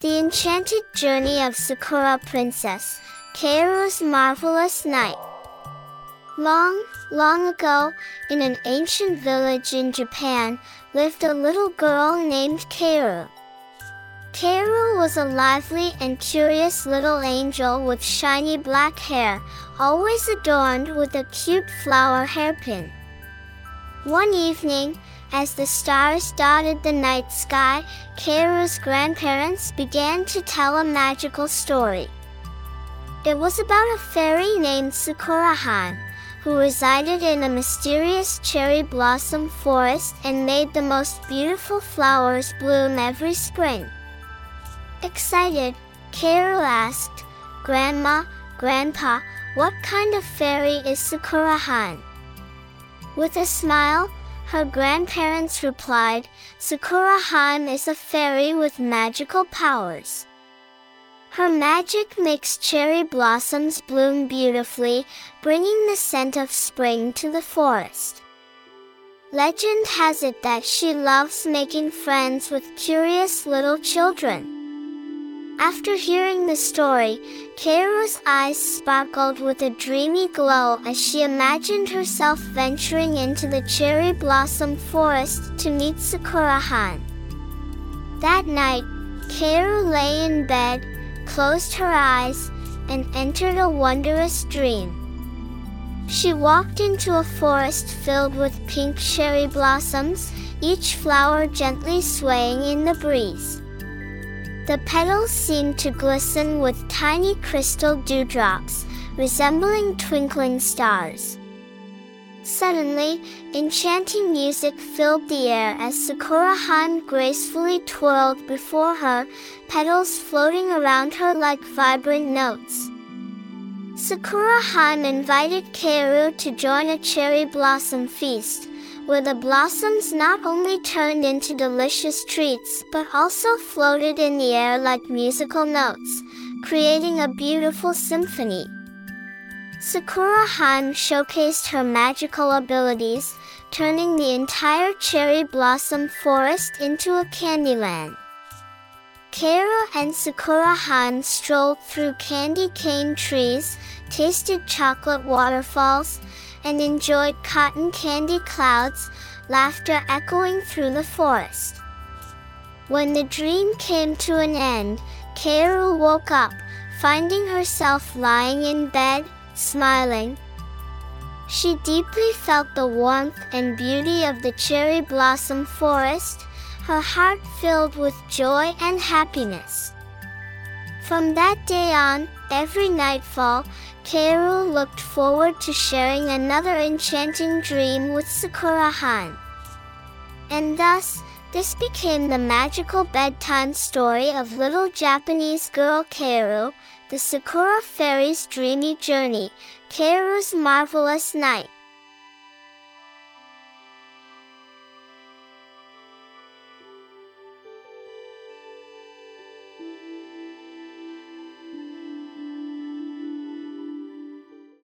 The Enchanted Journey of Sakura Princess, Kaoru's Marvelous Night. Long, long ago, in an ancient village in Japan, lived a little girl named Kaoru. Kaoru was a lively and curious little angel with shiny black hair, always adorned with a cute flower hairpin. One evening, as the stars dotted the night sky, Kaoru's grandparents began to tell a magical story. It was about a fairy named Sakura-Han, who resided in a mysterious cherry blossom forest and made the most beautiful flowers bloom every spring. Excited, Kaoru asked, Grandma, Grandpa, what kind of fairy is Sakura-Han? With a smile, her grandparents replied, Sakura-Han is a fairy with magical powers. Her magic makes cherry blossoms bloom beautifully, bringing the scent of spring to the forest. Legend has it that she loves making friends with curious little children. After hearing the story, Kaoru's eyes sparkled with a dreamy glow as she imagined herself venturing into the cherry blossom forest to meet Sakura-Han. That night, Kaoru lay in bed, closed her eyes, and entered a wondrous dream. She walked into a forest filled with pink cherry blossoms, each flower gently swaying in the breeze. The petals seemed to glisten with tiny crystal dewdrops, resembling twinkling stars. Suddenly, enchanting music filled the air as Sakura-Han gracefully twirled before her, petals floating around her like vibrant notes. Sakura-Han invited Kaoru to join a cherry blossom feast, where the blossoms not only turned into delicious treats but also floated in the air like musical notes, creating a beautiful symphony. Sakura-Han showcased her magical abilities, turning the entire cherry blossom forest into a candyland. Kaoru and Sakura-Han strolled through candy cane trees, tasted chocolate waterfalls, and enjoyed cotton candy clouds, laughter echoing through the forest. When the dream came to an end, Kaoru woke up, finding herself lying in bed, smiling. She deeply felt the warmth and beauty of the cherry blossom forest, her heart filled with joy and happiness. From that day on, every nightfall, Kaoru looked forward to sharing another enchanting dream with Sakura-Han. And thus, this became the magical bedtime story of little Japanese girl Kaoru, the Sakura Fairy's dreamy journey, Kaoru's marvelous night.